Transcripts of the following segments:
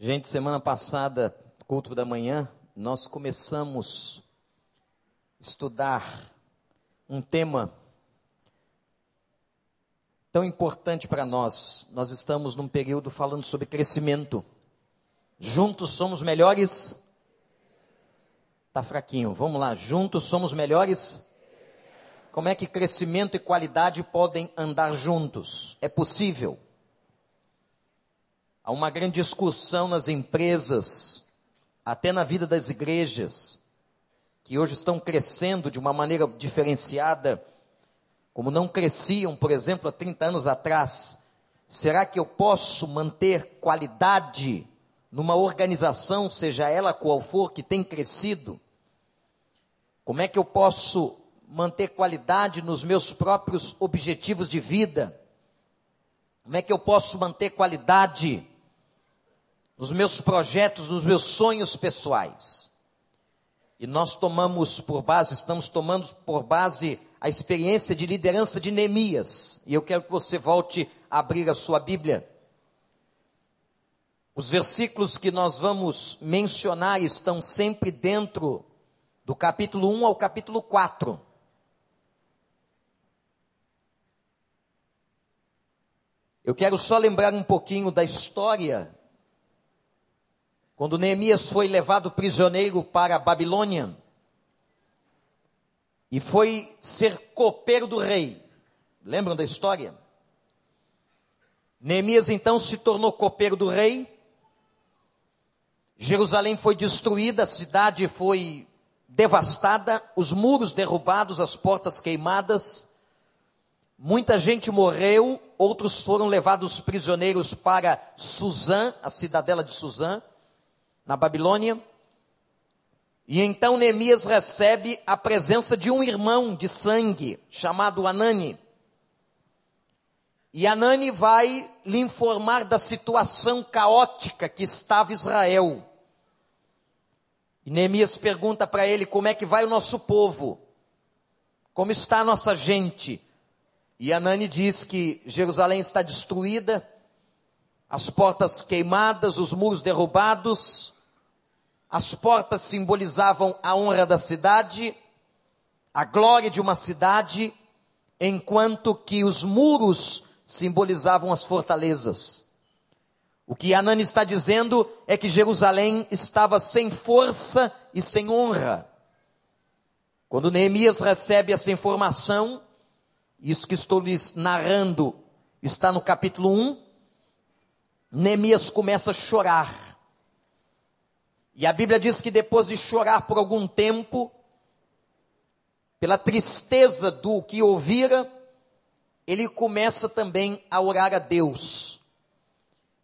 Gente, semana passada, culto da manhã, nós começamos a estudar um tema tão importante para nós. Nós estamos num período falando sobre crescimento. Juntos somos melhores. Tá fraquinho. Vamos lá. Juntos somos melhores. Como é que crescimento e qualidade podem andar juntos? É possível. Há uma grande discussão nas empresas, até na vida das igrejas, que hoje estão crescendo de uma maneira diferenciada, como não cresciam, por exemplo, há 30 anos atrás. Será que eu posso manter qualidade numa organização, seja ela qual for, que tem crescido? Como é que eu posso manter qualidade nos meus próprios objetivos de vida? Como é que eu posso manter qualidade nos meus projetos, nos meus sonhos pessoais. E nós tomamos por base, estamos tomando por base a experiência de liderança de Neemias. E eu quero que você volte a abrir a sua Bíblia. Os versículos que nós vamos mencionar estão sempre dentro do capítulo 1 ao capítulo 4. Eu quero só lembrar um pouquinho da história quando Neemias foi levado prisioneiro para a Babilônia e foi ser copeiro do rei. Lembram da história? Neemias então se tornou copeiro do rei. Jerusalém foi destruída, a cidade foi devastada, os muros derrubados, as portas queimadas. Muita gente morreu, outros foram levados prisioneiros para Suzã, a cidadela de Suzã na Babilônia. E então Neemias recebe a presença de um irmão de sangue, chamado Anani. E Anani vai lhe informar da situação caótica que estava Israel. E Neemias pergunta para ele como é que vai o nosso povo, como está a nossa gente. E Anani diz que Jerusalém está destruída, as portas queimadas, os muros derrubados, as portas simbolizavam a honra da cidade, a glória de uma cidade, enquanto que os muros simbolizavam as fortalezas. O que Anani está dizendo é que Jerusalém estava sem força e sem honra. Quando Neemias recebe essa informação, isso que estou lhes narrando está no capítulo 1, Neemias começa a chorar. E a Bíblia diz que depois de chorar por algum tempo, pela tristeza do que ouvira, ele começa também a orar a Deus.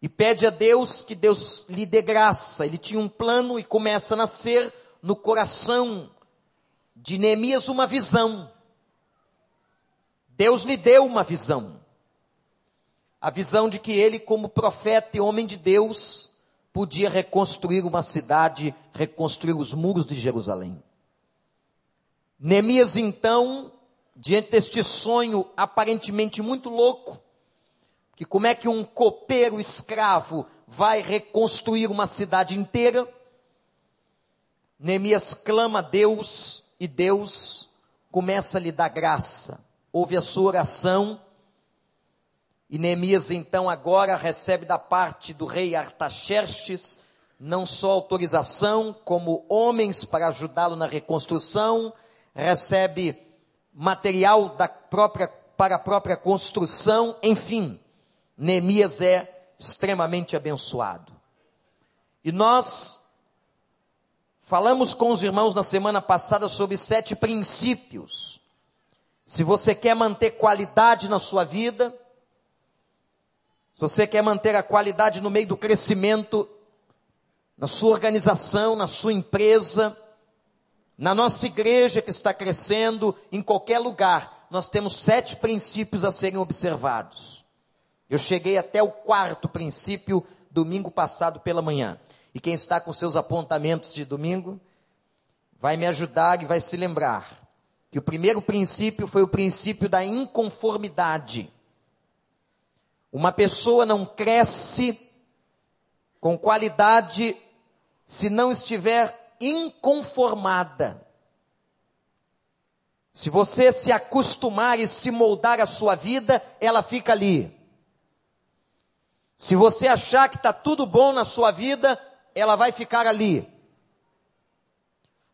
E pede a Deus que Deus lhe dê graça. Ele tinha um plano e começa a nascer no coração de Neemias uma visão. Deus lhe deu uma visão. A visão de que ele, como profeta e homem de Deus, podia reconstruir uma cidade, reconstruir os muros de Jerusalém. Neemias, então, diante deste sonho aparentemente muito louco, que como é que um copeiro escravo vai reconstruir uma cidade inteira? Neemias clama a Deus e Deus começa a lhe dar graça. Ouve a sua oração e Neemias então agora recebe da parte do rei Artaxerxes não só autorização, como homens para ajudá-lo na reconstrução, recebe material da própria, para a própria construção, enfim, Neemias é extremamente abençoado. E nós falamos com os irmãos na semana passada sobre sete princípios. Se você quer manter qualidade na sua vida, se você quer manter a qualidade no meio do crescimento, na sua organização, na sua empresa, na nossa igreja que está crescendo, em qualquer lugar, nós temos sete princípios a serem observados. Eu cheguei até o quarto princípio domingo passado pela manhã. E quem está com seus apontamentos de domingo, vai me ajudar e vai se lembrar que o primeiro princípio foi o princípio da inconformidade. Uma pessoa não cresce com qualidade se não estiver inconformada. Se você se acostumar e se moldar a sua vida, ela fica ali. Se você achar que está tudo bom na sua vida, ela vai ficar ali.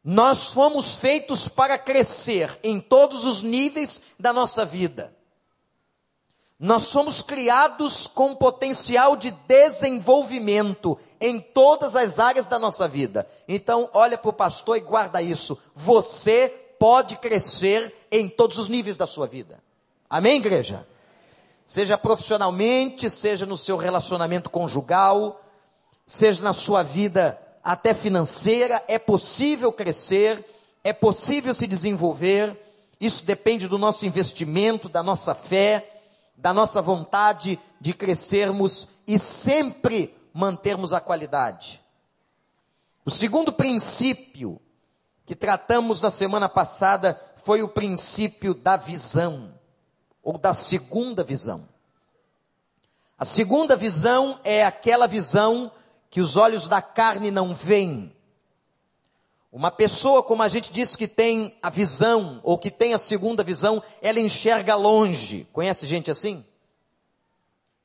Nós fomos feitos para crescer em todos os níveis da nossa vida. Nós somos criados com potencial de desenvolvimento em todas as áreas da nossa vida. Então, olha para o pastor e guarda isso. Você pode crescer em todos os níveis da sua vida. Amém, igreja? Seja profissionalmente, seja no seu relacionamento conjugal, seja na sua vida até financeira, é possível crescer, é possível se desenvolver. Isso depende do nosso investimento, da nossa fé, da nossa vontade de crescermos e sempre mantermos a qualidade. O segundo princípio que tratamos na semana passada foi o princípio da visão, ou da segunda visão. A segunda visão é aquela visão que os olhos da carne não veem. Uma pessoa, como a gente disse, que tem a visão, ou que tem a segunda visão, ela enxerga longe. Conhece gente assim?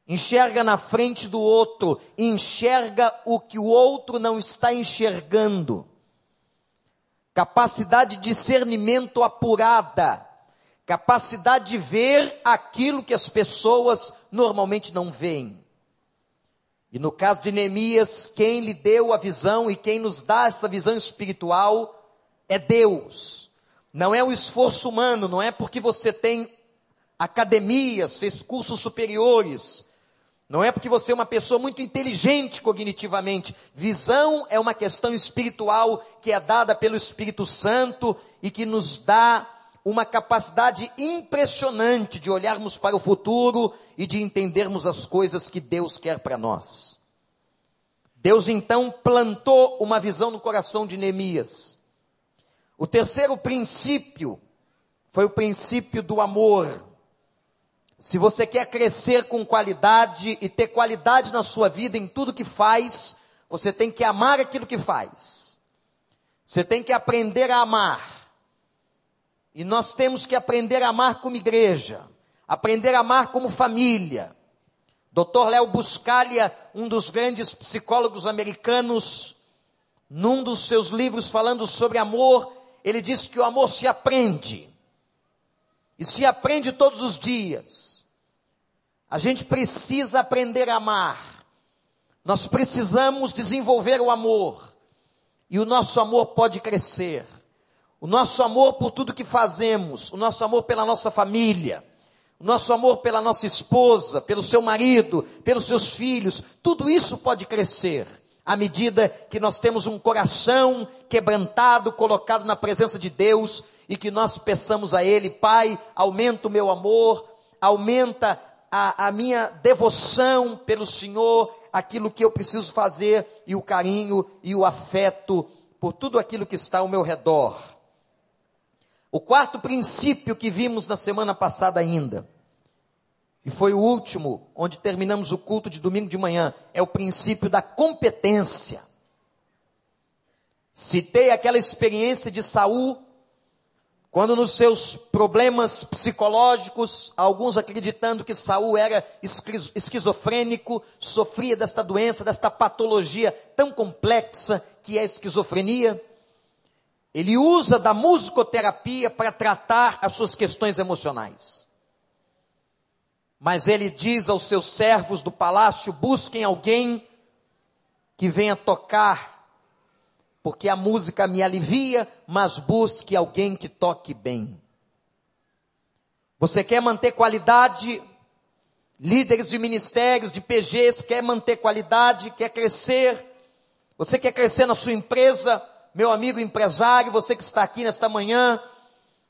Enxerga na frente do outro, enxerga o que o outro não está enxergando. Capacidade de discernimento apurada, capacidade de ver aquilo que as pessoas normalmente não veem. E no caso de Neemias, quem lhe deu a visão e quem nos dá essa visão espiritual é Deus. Não é o esforço humano, não é porque você tem academias, fez cursos superiores. Não é porque você é uma pessoa muito inteligente cognitivamente. Visão é uma questão espiritual que é dada pelo Espírito Santo e que nos dá uma capacidade impressionante de olharmos para o futuro e de entendermos as coisas que Deus quer para nós. Deus então plantou uma visão no coração de Neemias. O terceiro princípio foi o princípio do amor. Se você quer crescer com qualidade e ter qualidade na sua vida em tudo que faz, você tem que amar aquilo que faz. Você tem que aprender a amar. E nós temos que aprender a amar como igreja, aprender a amar como família. Dr. Léo Buscaglia, um dos grandes psicólogos americanos, num dos seus livros falando sobre amor, ele diz que o amor se aprende. E se aprende todos os dias. A gente precisa aprender a amar. Nós precisamos desenvolver o amor. E o nosso amor pode crescer o nosso amor por tudo que fazemos, o nosso amor pela nossa família, o nosso amor pela nossa esposa, pelo seu marido, pelos seus filhos, tudo isso pode crescer à medida que nós temos um coração quebrantado, colocado na presença de Deus e que nós peçamos a Ele, Pai, aumenta o meu amor, aumenta a, a minha devoção pelo Senhor, aquilo que eu preciso fazer e o carinho e o afeto por tudo aquilo que está ao meu redor. O quarto princípio que vimos na semana passada ainda, e foi o último, onde terminamos o culto de domingo de manhã, é o princípio da competência. Citei aquela experiência de Saul, quando nos seus problemas psicológicos, alguns acreditando que Saul era esquizofrênico, sofria desta doença, desta patologia tão complexa que é a esquizofrenia. Ele usa da musicoterapia para tratar as suas questões emocionais. Mas ele diz aos seus servos do palácio: busquem alguém que venha tocar, porque a música me alivia, mas busque alguém que toque bem. Você quer manter qualidade? Líderes de ministérios, de PGs, quer manter qualidade, quer crescer? Você quer crescer na sua empresa? Meu amigo empresário, você que está aqui nesta manhã,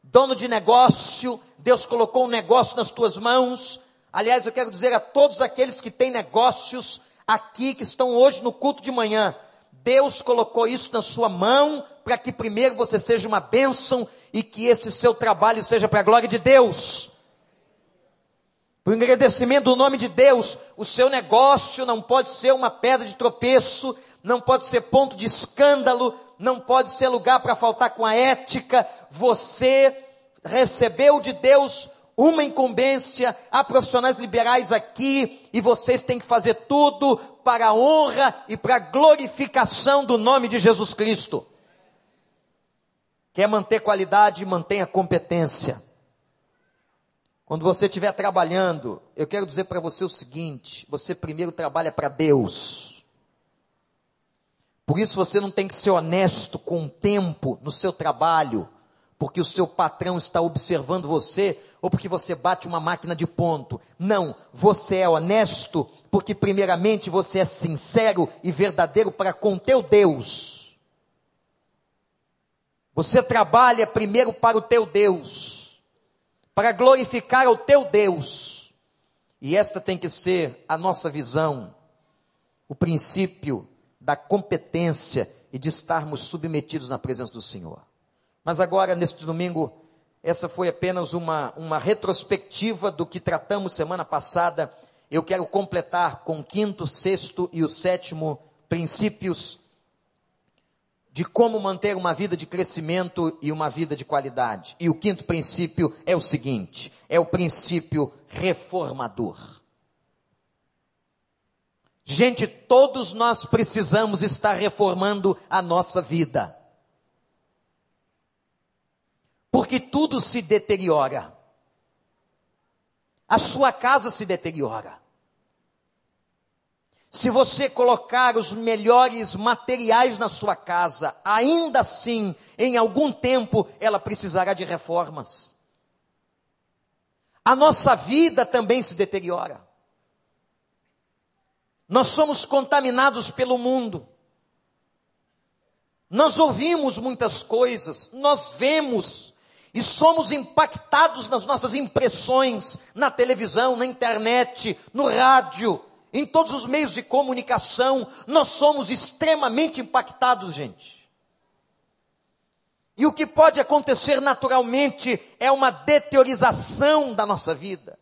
dono de negócio, Deus colocou um negócio nas tuas mãos. Aliás, eu quero dizer a todos aqueles que têm negócios aqui, que estão hoje no culto de manhã, Deus colocou isso na sua mão para que primeiro você seja uma bênção e que este seu trabalho seja para a glória de Deus. para o engrandecimento do nome de Deus. O seu negócio não pode ser uma pedra de tropeço, não pode ser ponto de escândalo, não pode ser lugar para faltar com a ética. Você recebeu de Deus uma incumbência, há profissionais liberais aqui, e vocês têm que fazer tudo para a honra e para a glorificação do nome de Jesus Cristo. Quer manter qualidade, mantenha competência. Quando você estiver trabalhando, eu quero dizer para você o seguinte: você primeiro trabalha para Deus. Por isso você não tem que ser honesto com o tempo no seu trabalho, porque o seu patrão está observando você ou porque você bate uma máquina de ponto. Não, você é honesto porque primeiramente você é sincero e verdadeiro para com teu Deus. Você trabalha primeiro para o teu Deus para glorificar o teu Deus. E esta tem que ser a nossa visão, o princípio da competência e de estarmos submetidos na presença do Senhor. Mas agora, neste domingo, essa foi apenas uma, uma retrospectiva do que tratamos semana passada. Eu quero completar com o quinto, sexto e o sétimo princípios de como manter uma vida de crescimento e uma vida de qualidade. E o quinto princípio é o seguinte: é o princípio reformador. Gente, todos nós precisamos estar reformando a nossa vida. Porque tudo se deteriora. A sua casa se deteriora. Se você colocar os melhores materiais na sua casa, ainda assim, em algum tempo, ela precisará de reformas. A nossa vida também se deteriora. Nós somos contaminados pelo mundo. Nós ouvimos muitas coisas, nós vemos e somos impactados nas nossas impressões na televisão, na internet, no rádio, em todos os meios de comunicação, nós somos extremamente impactados, gente. E o que pode acontecer naturalmente é uma deteriorização da nossa vida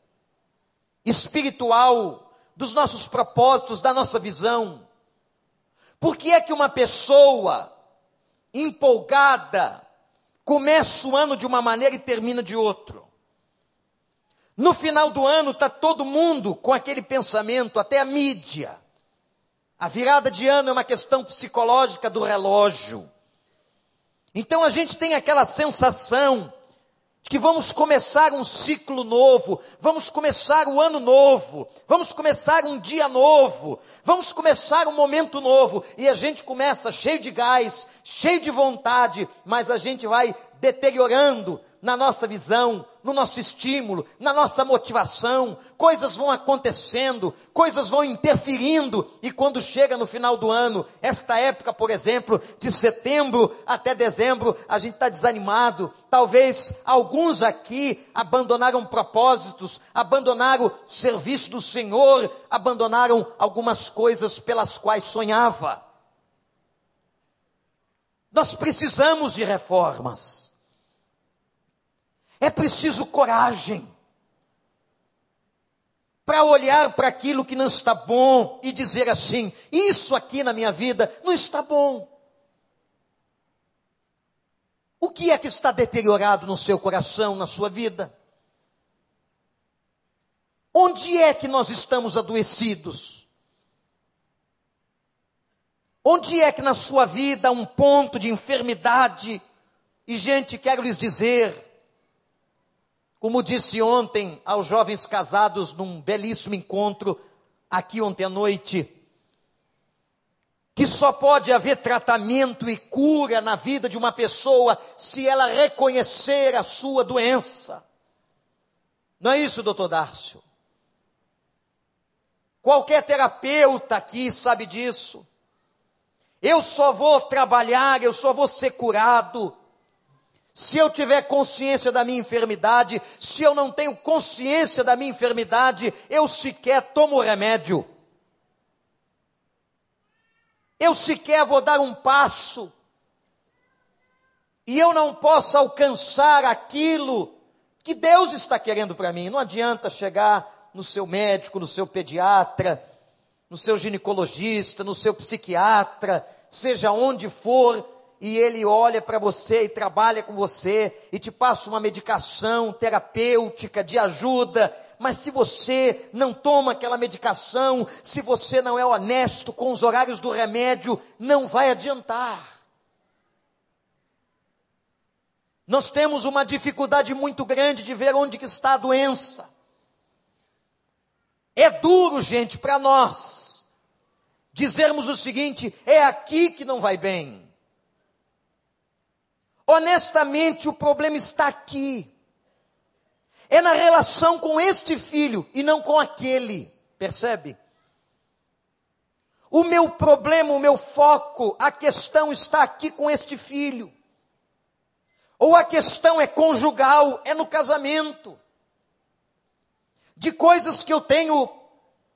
espiritual, dos nossos propósitos, da nossa visão. Por que é que uma pessoa empolgada começa o ano de uma maneira e termina de outro? No final do ano está todo mundo com aquele pensamento, até a mídia. A virada de ano é uma questão psicológica do relógio. Então a gente tem aquela sensação que vamos começar um ciclo novo, vamos começar o ano novo, vamos começar um dia novo, vamos começar um momento novo, e a gente começa cheio de gás, cheio de vontade, mas a gente vai deteriorando, na nossa visão, no nosso estímulo, na nossa motivação, coisas vão acontecendo, coisas vão interferindo, e quando chega no final do ano, esta época, por exemplo, de setembro até dezembro, a gente está desanimado. Talvez alguns aqui abandonaram propósitos, abandonaram o serviço do Senhor, abandonaram algumas coisas pelas quais sonhava. Nós precisamos de reformas. É preciso coragem para olhar para aquilo que não está bom e dizer assim: isso aqui na minha vida não está bom. O que é que está deteriorado no seu coração, na sua vida? Onde é que nós estamos adoecidos? Onde é que na sua vida há um ponto de enfermidade? E, gente, quero lhes dizer, como disse ontem aos jovens casados num belíssimo encontro aqui ontem à noite, que só pode haver tratamento e cura na vida de uma pessoa se ela reconhecer a sua doença. Não é isso, doutor Dárcio? Qualquer terapeuta aqui sabe disso. Eu só vou trabalhar, eu só vou ser curado se eu tiver consciência da minha enfermidade, se eu não tenho consciência da minha enfermidade, eu sequer tomo remédio. Eu sequer vou dar um passo. E eu não posso alcançar aquilo que Deus está querendo para mim. Não adianta chegar no seu médico, no seu pediatra, no seu ginecologista, no seu psiquiatra, seja onde for, e ele olha para você e trabalha com você e te passa uma medicação terapêutica de ajuda, mas se você não toma aquela medicação, se você não é honesto com os horários do remédio, não vai adiantar. Nós temos uma dificuldade muito grande de ver onde que está a doença. É duro, gente, para nós dizermos o seguinte: é aqui que não vai bem. Honestamente, o problema está aqui. É na relação com este filho e não com aquele. Percebe? O meu problema, o meu foco, a questão está aqui com este filho. Ou a questão é conjugal, é no casamento. De coisas que eu tenho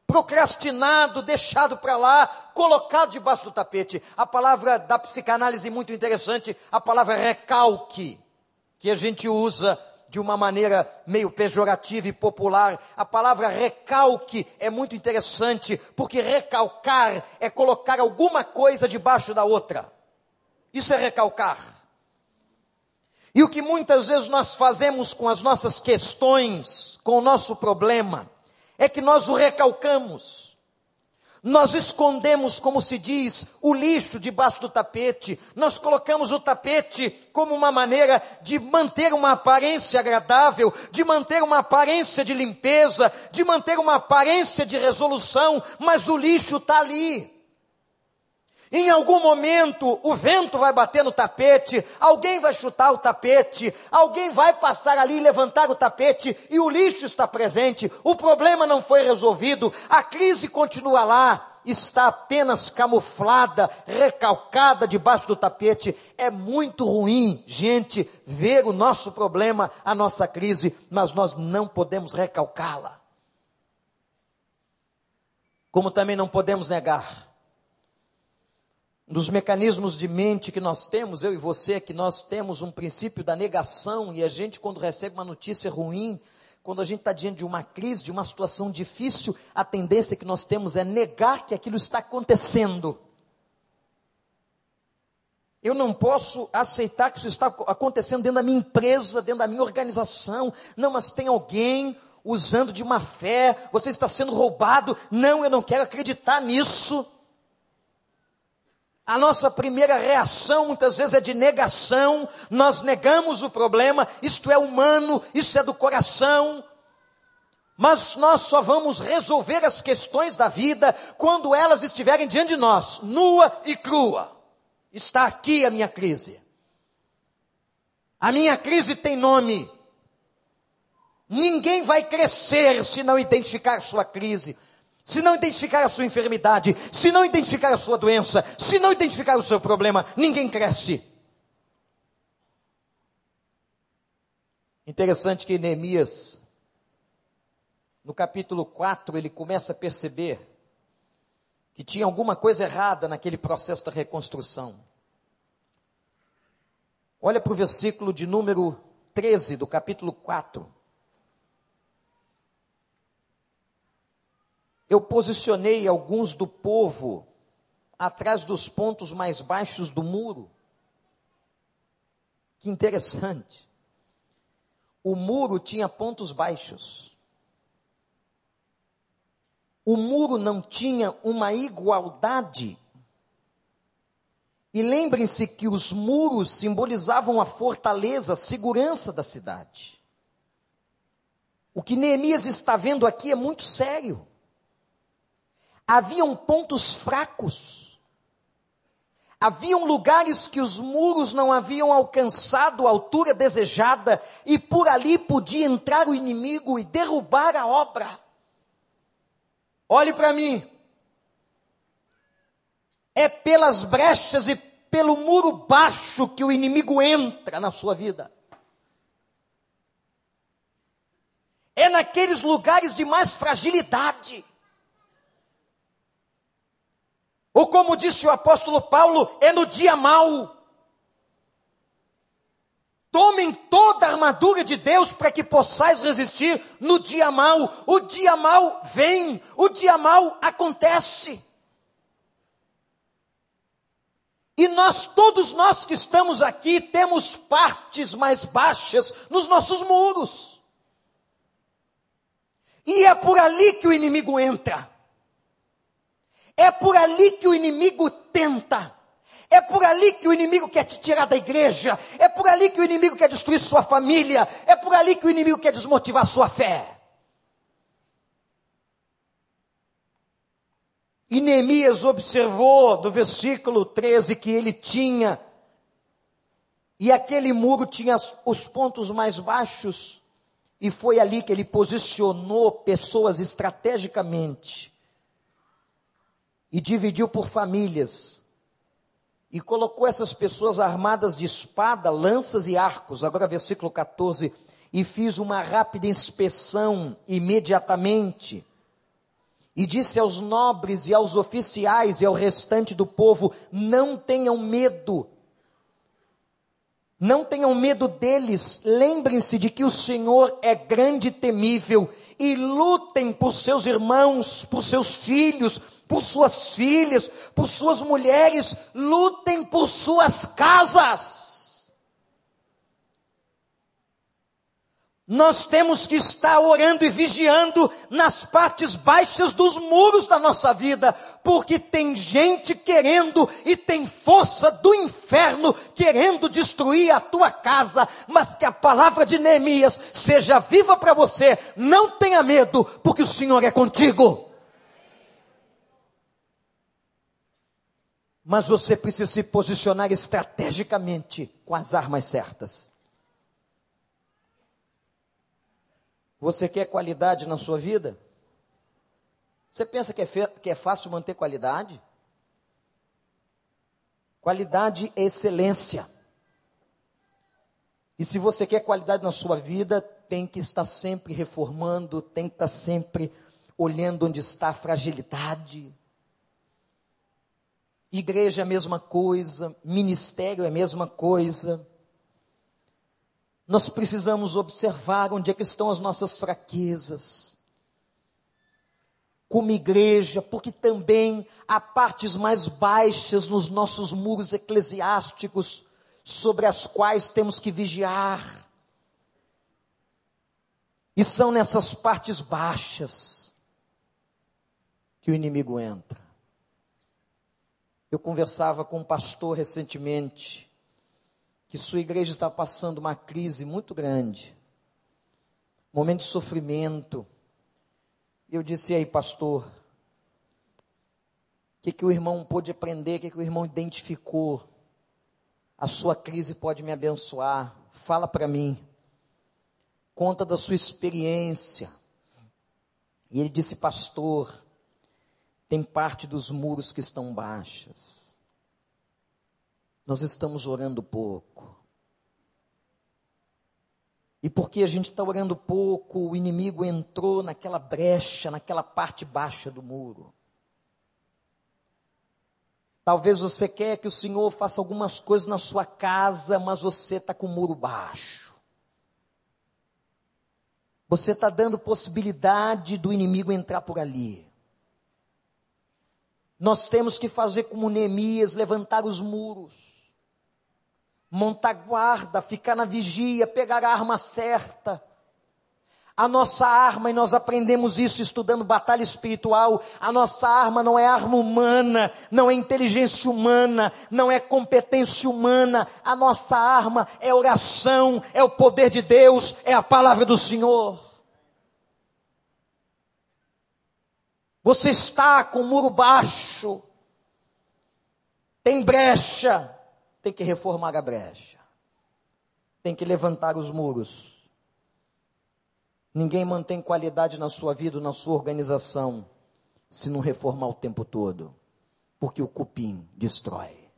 procrastinado, deixado para lá, colocado debaixo do tapete. A palavra da psicanálise muito interessante, a palavra recalque, que a gente usa de uma maneira meio pejorativa e popular. A palavra recalque é muito interessante, porque recalcar é colocar alguma coisa debaixo da outra. Isso é recalcar. E o que muitas vezes nós fazemos com as nossas questões, com o nosso problema, é que nós o recalcamos. Nós escondemos, como se diz, o lixo debaixo do tapete. Nós colocamos o tapete como uma maneira de manter uma aparência agradável, de manter uma aparência de limpeza, de manter uma aparência de resolução, mas o lixo está ali. Em algum momento o vento vai bater no tapete, alguém vai chutar o tapete, alguém vai passar ali e levantar o tapete e o lixo está presente. O problema não foi resolvido, a crise continua lá, está apenas camuflada, recalcada debaixo do tapete. É muito ruim, gente, ver o nosso problema, a nossa crise, mas nós não podemos recalcá-la. Como também não podemos negar dos mecanismos de mente que nós temos, eu e você, é que nós temos um princípio da negação, e a gente, quando recebe uma notícia ruim, quando a gente está diante de uma crise, de uma situação difícil, a tendência que nós temos é negar que aquilo está acontecendo. Eu não posso aceitar que isso está acontecendo dentro da minha empresa, dentro da minha organização. Não, mas tem alguém usando de uma fé, você está sendo roubado. Não, eu não quero acreditar nisso. A nossa primeira reação muitas vezes é de negação, nós negamos o problema, isto é humano, isso é do coração. Mas nós só vamos resolver as questões da vida quando elas estiverem diante de nós, nua e crua. Está aqui a minha crise. A minha crise tem nome. Ninguém vai crescer se não identificar sua crise se não identificar a sua enfermidade, se não identificar a sua doença, se não identificar o seu problema, ninguém cresce. Interessante que Neemias, no capítulo 4, ele começa a perceber que tinha alguma coisa errada naquele processo da reconstrução. Olha para o versículo de número 13 do capítulo 4. Eu posicionei alguns do povo atrás dos pontos mais baixos do muro. Que interessante. O muro tinha pontos baixos. O muro não tinha uma igualdade. E lembrem-se que os muros simbolizavam a fortaleza, a segurança da cidade. O que Neemias está vendo aqui é muito sério haviam pontos fracos. Haviam lugares que os muros não haviam alcançado a altura desejada, e por ali podia entrar o inimigo e derrubar a obra. Olhe para mim. É pelas brechas e pelo muro baixo que o inimigo entra na sua vida. É naqueles lugares de mais fragilidade. Ou como disse o apóstolo Paulo, é no dia mau. Tomem toda a armadura de Deus para que possais resistir no dia mal. O dia mal vem, o dia mal acontece. E nós, todos nós que estamos aqui, temos partes mais baixas nos nossos muros. E é por ali que o inimigo entra. É por ali que o inimigo tenta. É por ali que o inimigo quer te tirar da igreja. É por ali que o inimigo quer destruir sua família. É por ali que o inimigo quer desmotivar sua fé. E Neemias observou do versículo 13 que ele tinha, e aquele muro tinha os pontos mais baixos, e foi ali que ele posicionou pessoas estrategicamente, e dividiu por famílias, e colocou essas pessoas armadas de espada, lanças e arcos. Agora, versículo 14: E fiz uma rápida inspeção imediatamente, e disse aos nobres e aos oficiais e ao restante do povo: Não tenham medo. Não tenham medo deles, lembrem-se de que o Senhor é grande e temível, e lutem por seus irmãos, por seus filhos, por suas filhas, por suas mulheres, lutem por suas casas. Nós temos que estar orando e vigiando nas partes baixas dos muros da nossa vida, porque tem gente querendo e tem força do inferno querendo destruir a tua casa, mas que a palavra de Neemias seja viva para você, não tenha medo, porque o Senhor é contigo. Mas você precisa se posicionar estrategicamente com as armas certas. Você quer qualidade na sua vida? Você pensa que é, que é fácil manter qualidade? Qualidade é excelência. E se você quer qualidade na sua vida, tem que estar sempre reformando, tem que estar sempre olhando onde está a fragilidade, Igreja é a mesma coisa, ministério é a mesma coisa. Nós precisamos observar onde é que estão as nossas fraquezas. Como igreja, porque também há partes mais baixas nos nossos muros eclesiásticos sobre as quais temos que vigiar. E são nessas partes baixas que o inimigo entra. Eu conversava com um pastor recentemente que sua igreja está passando uma crise muito grande, momento de sofrimento. Eu disse aí, pastor, o que, que o irmão pôde aprender, o que, que o irmão identificou? A sua crise pode me abençoar. Fala para mim. Conta da sua experiência. E ele disse, pastor, tem parte dos muros que estão baixas. Nós estamos orando pouco. E porque a gente está orando pouco, o inimigo entrou naquela brecha, naquela parte baixa do muro. Talvez você quer que o Senhor faça algumas coisas na sua casa, mas você está com o muro baixo. Você está dando possibilidade do inimigo entrar por ali. Nós temos que fazer como Neemias, levantar os muros, montar guarda, ficar na vigia, pegar a arma certa. A nossa arma, e nós aprendemos isso estudando batalha espiritual, a nossa arma não é arma humana, não é inteligência humana, não é competência humana, a nossa arma é oração, é o poder de Deus, é a palavra do Senhor. Você está com o muro baixo. Tem brecha. Tem que reformar a brecha. Tem que levantar os muros. Ninguém mantém qualidade na sua vida, na sua organização, se não reformar o tempo todo. Porque o cupim destrói.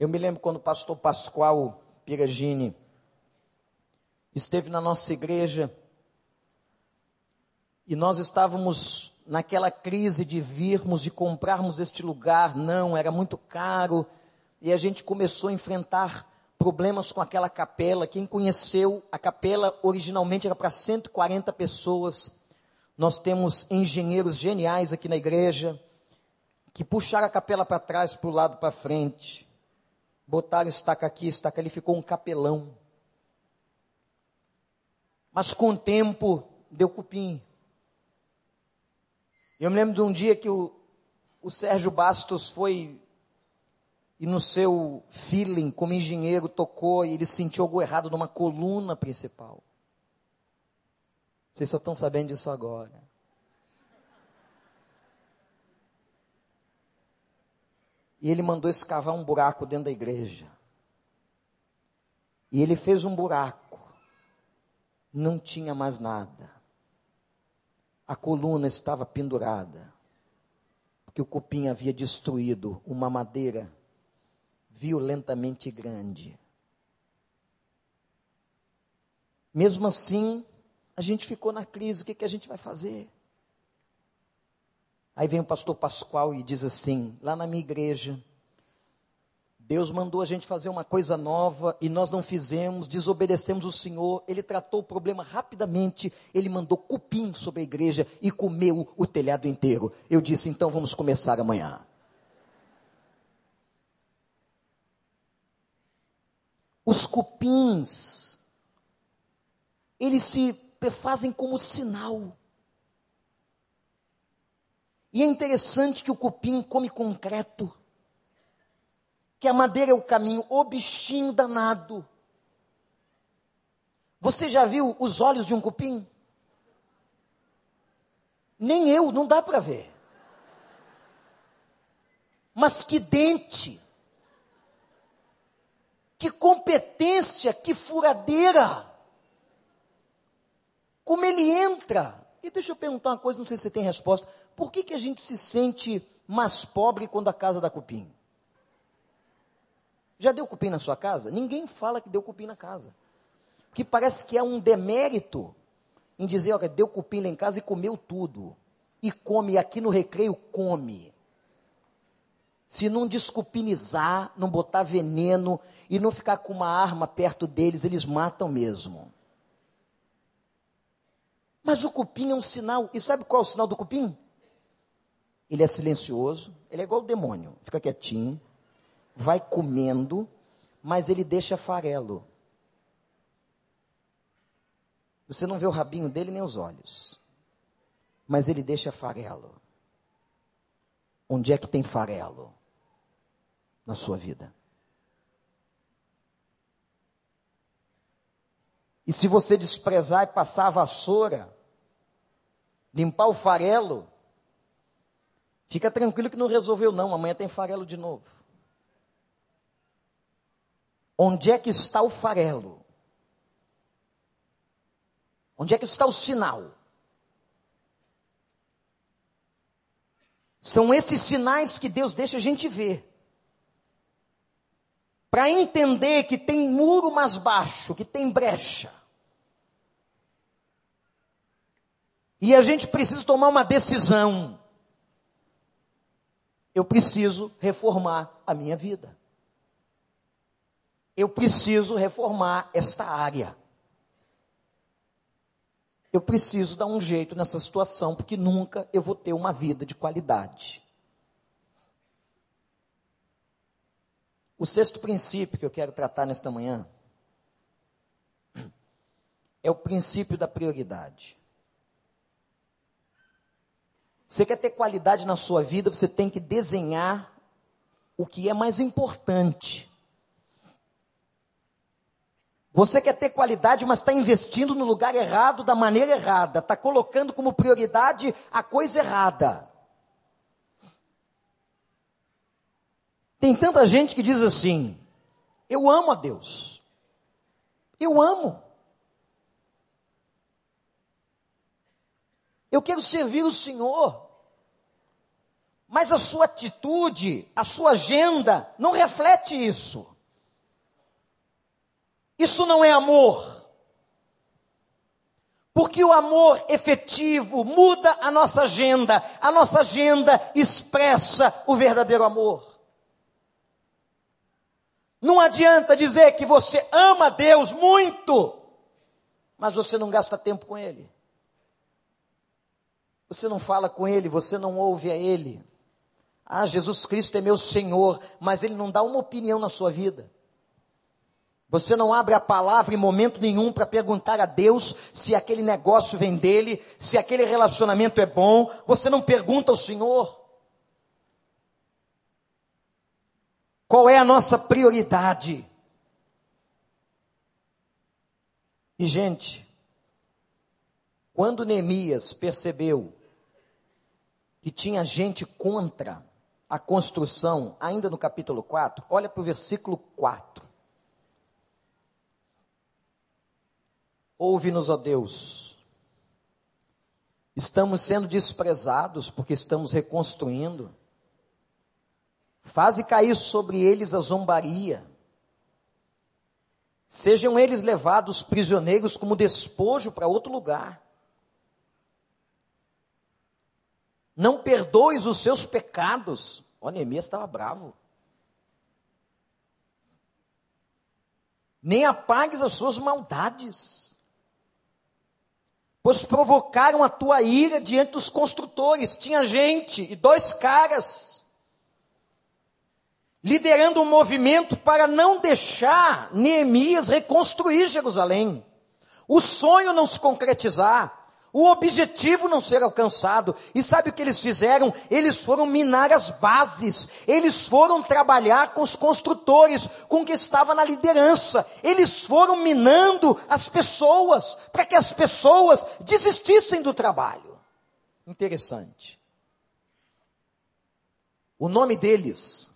Eu me lembro quando o pastor Pascoal Piragini esteve na nossa igreja e nós estávamos naquela crise de virmos, de comprarmos este lugar, não, era muito caro, e a gente começou a enfrentar problemas com aquela capela. Quem conheceu, a capela originalmente era para 140 pessoas. Nós temos engenheiros geniais aqui na igreja que puxaram a capela para trás, para o lado para frente. Botaram estaca aqui, estaca ali, ficou um capelão. Mas com o tempo deu cupim. Eu me lembro de um dia que o, o Sérgio Bastos foi e no seu feeling como engenheiro tocou e ele sentiu algo errado numa coluna principal. Vocês só estão sabendo disso agora. E ele mandou escavar um buraco dentro da igreja. E ele fez um buraco. Não tinha mais nada. A coluna estava pendurada. Porque o cupim havia destruído uma madeira violentamente grande. Mesmo assim, a gente ficou na crise: o que, que a gente vai fazer? Aí vem o pastor Pascoal e diz assim: lá na minha igreja, Deus mandou a gente fazer uma coisa nova e nós não fizemos, desobedecemos o Senhor. Ele tratou o problema rapidamente, ele mandou cupim sobre a igreja e comeu o telhado inteiro. Eu disse: então vamos começar amanhã. Os cupins, eles se fazem como sinal. E é interessante que o cupim come concreto, que a madeira é o caminho, o bichinho danado. Você já viu os olhos de um cupim? Nem eu, não dá para ver. Mas que dente, que competência, que furadeira. Como ele entra. E deixa eu perguntar uma coisa, não sei se você tem resposta. Por que, que a gente se sente mais pobre quando a casa dá cupim? Já deu cupim na sua casa? Ninguém fala que deu cupim na casa. Porque parece que é um demérito em dizer, olha, deu cupim lá em casa e comeu tudo. E come, aqui no recreio, come. Se não descupinizar, não botar veneno e não ficar com uma arma perto deles, eles matam mesmo. Mas o cupim é um sinal. E sabe qual é o sinal do cupim? Ele é silencioso, ele é igual o demônio, fica quietinho, vai comendo, mas ele deixa farelo. Você não vê o rabinho dele nem os olhos, mas ele deixa farelo. Onde é que tem farelo? Na sua vida. E se você desprezar e passar a vassoura, limpar o farelo, fica tranquilo que não resolveu não, amanhã tem farelo de novo. Onde é que está o farelo? Onde é que está o sinal? São esses sinais que Deus deixa a gente ver para entender que tem muro mais baixo, que tem brecha. E a gente precisa tomar uma decisão. Eu preciso reformar a minha vida. Eu preciso reformar esta área. Eu preciso dar um jeito nessa situação, porque nunca eu vou ter uma vida de qualidade. O sexto princípio que eu quero tratar nesta manhã é o princípio da prioridade. Você quer ter qualidade na sua vida, você tem que desenhar o que é mais importante. Você quer ter qualidade, mas está investindo no lugar errado, da maneira errada, está colocando como prioridade a coisa errada. Tem tanta gente que diz assim: eu amo a Deus. Eu amo. Eu quero servir o Senhor. Mas a sua atitude, a sua agenda não reflete isso. Isso não é amor. Porque o amor efetivo muda a nossa agenda, a nossa agenda expressa o verdadeiro amor. Não adianta dizer que você ama Deus muito, mas você não gasta tempo com Ele. Você não fala com Ele, você não ouve a Ele. Ah, Jesus Cristo é meu Senhor, mas Ele não dá uma opinião na sua vida. Você não abre a palavra em momento nenhum para perguntar a Deus se aquele negócio vem dele, se aquele relacionamento é bom. Você não pergunta ao Senhor. Qual é a nossa prioridade? E, gente, quando Neemias percebeu que tinha gente contra a construção, ainda no capítulo 4, olha para o versículo 4. Ouve-nos, ó Deus. Estamos sendo desprezados porque estamos reconstruindo. Faze cair sobre eles a zombaria. Sejam eles levados prisioneiros como despojo para outro lugar. Não perdoes os seus pecados. O Neemias estava bravo. Nem apagues as suas maldades. Pois provocaram a tua ira diante dos construtores. Tinha gente e dois caras liderando um movimento para não deixar Neemias reconstruir Jerusalém. O sonho não se concretizar, o objetivo não ser alcançado. E sabe o que eles fizeram? Eles foram minar as bases, eles foram trabalhar com os construtores, com que estava na liderança. Eles foram minando as pessoas, para que as pessoas desistissem do trabalho. Interessante. O nome deles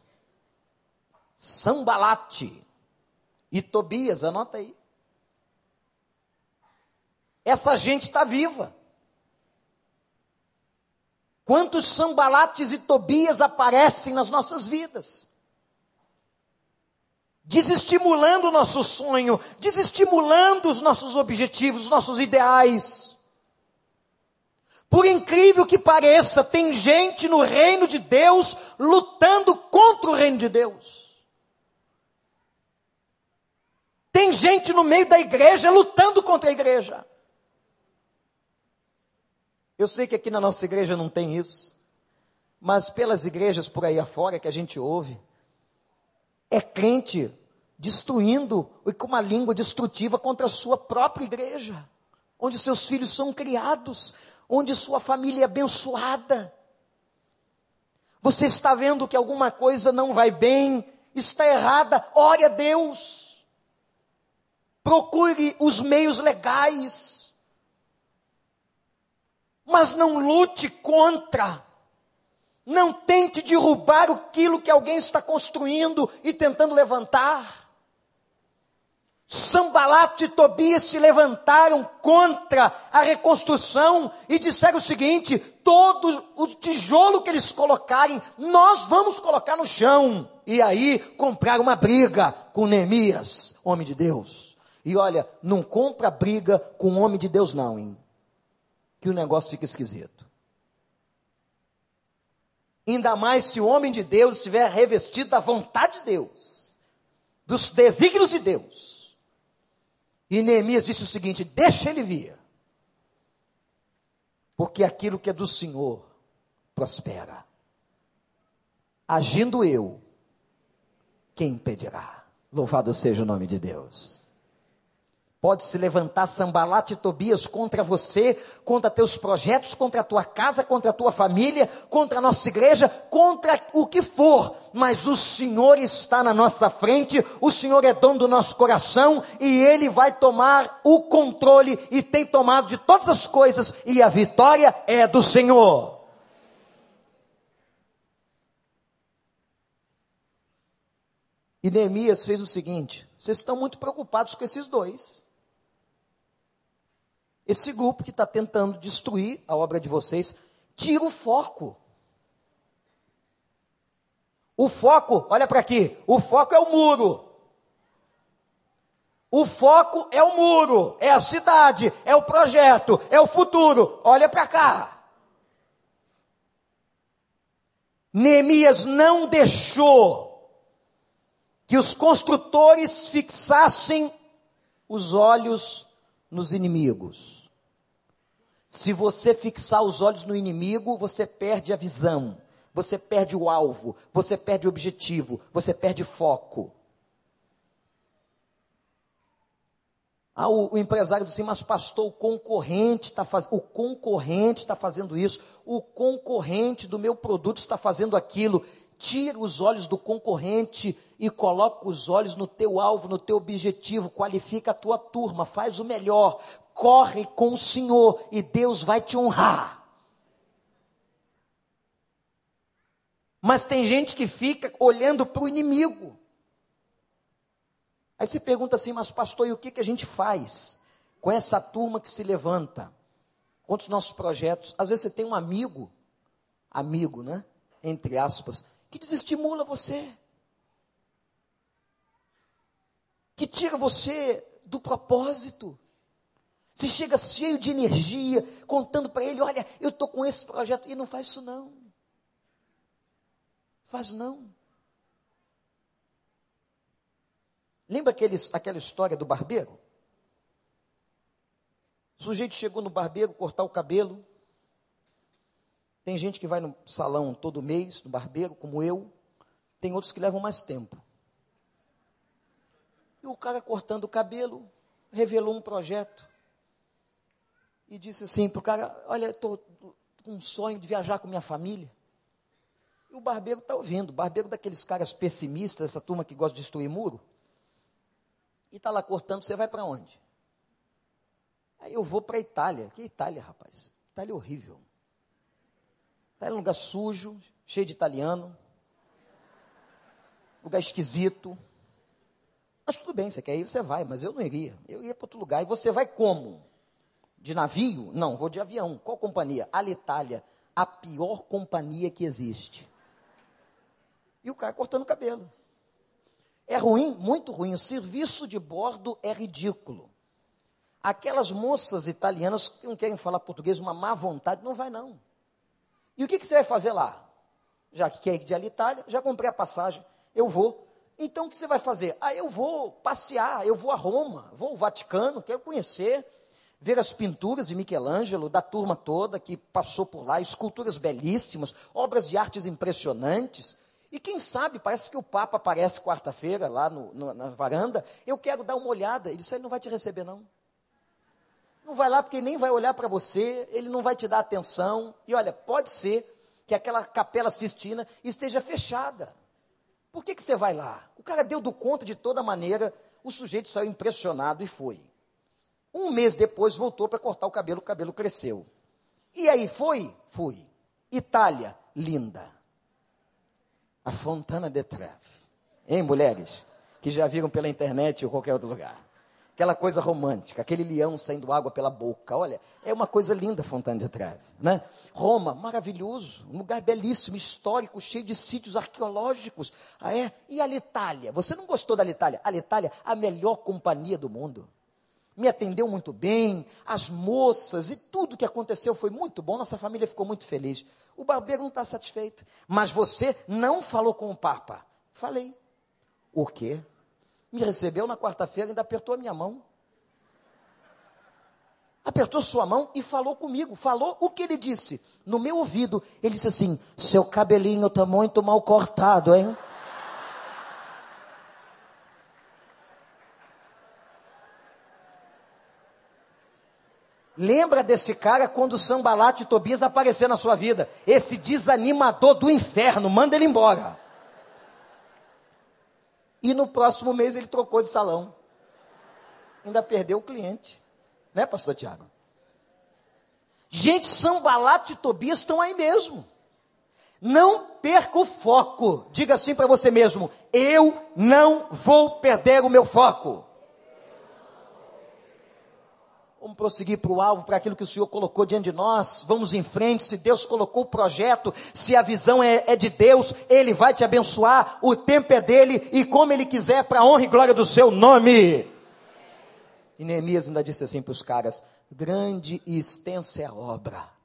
Sambalate e Tobias, anota aí. Essa gente está viva. Quantos Sambalates e Tobias aparecem nas nossas vidas? Desestimulando o nosso sonho, desestimulando os nossos objetivos, os nossos ideais. Por incrível que pareça, tem gente no reino de Deus lutando contra o reino de Deus. Tem gente no meio da igreja lutando contra a igreja. Eu sei que aqui na nossa igreja não tem isso, mas pelas igrejas por aí afora que a gente ouve, é crente destruindo e com uma língua destrutiva contra a sua própria igreja, onde seus filhos são criados, onde sua família é abençoada. Você está vendo que alguma coisa não vai bem, está errada, ore a Deus procure os meios legais, mas não lute contra. Não tente derrubar aquilo que alguém está construindo e tentando levantar. Sambalat e Tobias se levantaram contra a reconstrução e disseram o seguinte: todo o tijolo que eles colocarem, nós vamos colocar no chão. E aí compraram uma briga com Neemias, homem de Deus. E olha, não compra briga com homem de Deus, não, hein? Que o negócio fica esquisito. Ainda mais se o homem de Deus estiver revestido da vontade de Deus, dos desígnios de Deus. E Neemias disse o seguinte: deixa ele vir, porque aquilo que é do Senhor prospera. Agindo eu, quem impedirá? Louvado seja o nome de Deus. Pode se levantar Sambalat e Tobias contra você, contra teus projetos, contra a tua casa, contra a tua família, contra a nossa igreja, contra o que for, mas o Senhor está na nossa frente, o Senhor é dono do nosso coração e Ele vai tomar o controle e tem tomado de todas as coisas e a vitória é do Senhor. E Neemias fez o seguinte: vocês estão muito preocupados com esses dois. Esse grupo que está tentando destruir a obra de vocês, tira o foco. O foco, olha para aqui, o foco é o muro. O foco é o muro, é a cidade, é o projeto, é o futuro. Olha para cá. Neemias não deixou que os construtores fixassem os olhos nos inimigos. Se você fixar os olhos no inimigo, você perde a visão, você perde o alvo, você perde o objetivo, você perde foco. Ah, o, o, empresário disse assim, mas pastor, o concorrente está fazendo, o concorrente está fazendo isso, o concorrente do meu produto está fazendo aquilo. Tira os olhos do concorrente e coloca os olhos no teu alvo, no teu objetivo, qualifica a tua turma, faz o melhor, corre com o Senhor e Deus vai te honrar. Mas tem gente que fica olhando para o inimigo. Aí se pergunta assim, mas pastor, e o que, que a gente faz com essa turma que se levanta? Contra os nossos projetos. Às vezes você tem um amigo, amigo, né? Entre aspas, que desestimula você, que tira você do propósito. Se chega cheio de energia, contando para ele: olha, eu estou com esse projeto, e não faz isso não. Faz não. Lembra aqueles, aquela história do barbeiro? O sujeito chegou no barbeiro cortar o cabelo, tem gente que vai no salão todo mês, no barbeiro, como eu. Tem outros que levam mais tempo. E o cara cortando o cabelo, revelou um projeto. E disse assim para o cara: Olha, estou com um sonho de viajar com minha família. E o barbeiro está ouvindo. O barbeiro daqueles caras pessimistas, essa turma que gosta de destruir muro. E está lá cortando, você vai para onde? Aí eu vou para a Itália. Que Itália, rapaz? Itália é horrível. Em um lugar sujo, cheio de italiano. Lugar esquisito. Mas tudo bem, você quer ir, você vai, mas eu não iria. Eu ia para outro lugar. E você vai como? De navio? Não, vou de avião. Qual companhia? Alitalia. A pior companhia que existe. E o cara cortando o cabelo. É ruim, muito ruim. O serviço de bordo é ridículo. Aquelas moças italianas que não querem falar português, uma má vontade, não vai não. E o que, que você vai fazer lá? Já que quer ir de Alitalia, já comprei a passagem, eu vou. Então o que você vai fazer? Ah, eu vou passear, eu vou a Roma, vou ao Vaticano, quero conhecer, ver as pinturas de Michelangelo, da turma toda que passou por lá, esculturas belíssimas, obras de artes impressionantes. E quem sabe, parece que o Papa aparece quarta-feira lá no, no, na varanda, eu quero dar uma olhada. Ele disse, ele não vai te receber não. Não vai lá porque ele nem vai olhar para você, ele não vai te dar atenção. E olha, pode ser que aquela capela Sistina esteja fechada. Por que, que você vai lá? O cara deu do conta de toda maneira, o sujeito saiu impressionado e foi. Um mês depois voltou para cortar o cabelo, o cabelo cresceu. E aí foi? Fui. Itália, linda. A Fontana de Trevi. Hein, mulheres? Que já viram pela internet ou qualquer outro lugar aquela coisa romântica, aquele leão saindo água pela boca. Olha, é uma coisa linda Fontana de Trevi, né? Roma, maravilhoso, um lugar belíssimo, histórico, cheio de sítios arqueológicos. Ah, é? E a Itália? Você não gostou da Itália? A Itália, a melhor companhia do mundo. Me atendeu muito bem, as moças e tudo que aconteceu foi muito bom, nossa família ficou muito feliz. O barbeiro não está satisfeito. Mas você não falou com o Papa. Falei. O quê? Me recebeu na quarta-feira, ainda apertou a minha mão. Apertou sua mão e falou comigo. Falou o que ele disse. No meu ouvido, ele disse assim: Seu cabelinho está muito mal cortado, hein? Lembra desse cara quando Sambalat e Tobias aparecer na sua vida? Esse desanimador do inferno, manda ele embora. E no próximo mês ele trocou de salão. Ainda perdeu o cliente. Né, pastor Tiago? Gente, Sambalato e Tobias estão aí mesmo. Não perca o foco. Diga assim para você mesmo: eu não vou perder o meu foco. Vamos prosseguir para o alvo, para aquilo que o Senhor colocou diante de nós. Vamos em frente. Se Deus colocou o projeto, se a visão é, é de Deus, Ele vai te abençoar. O tempo é dele e como Ele quiser, para a honra e glória do seu nome. E Neemias ainda disse assim para os caras: grande e extensa é a obra.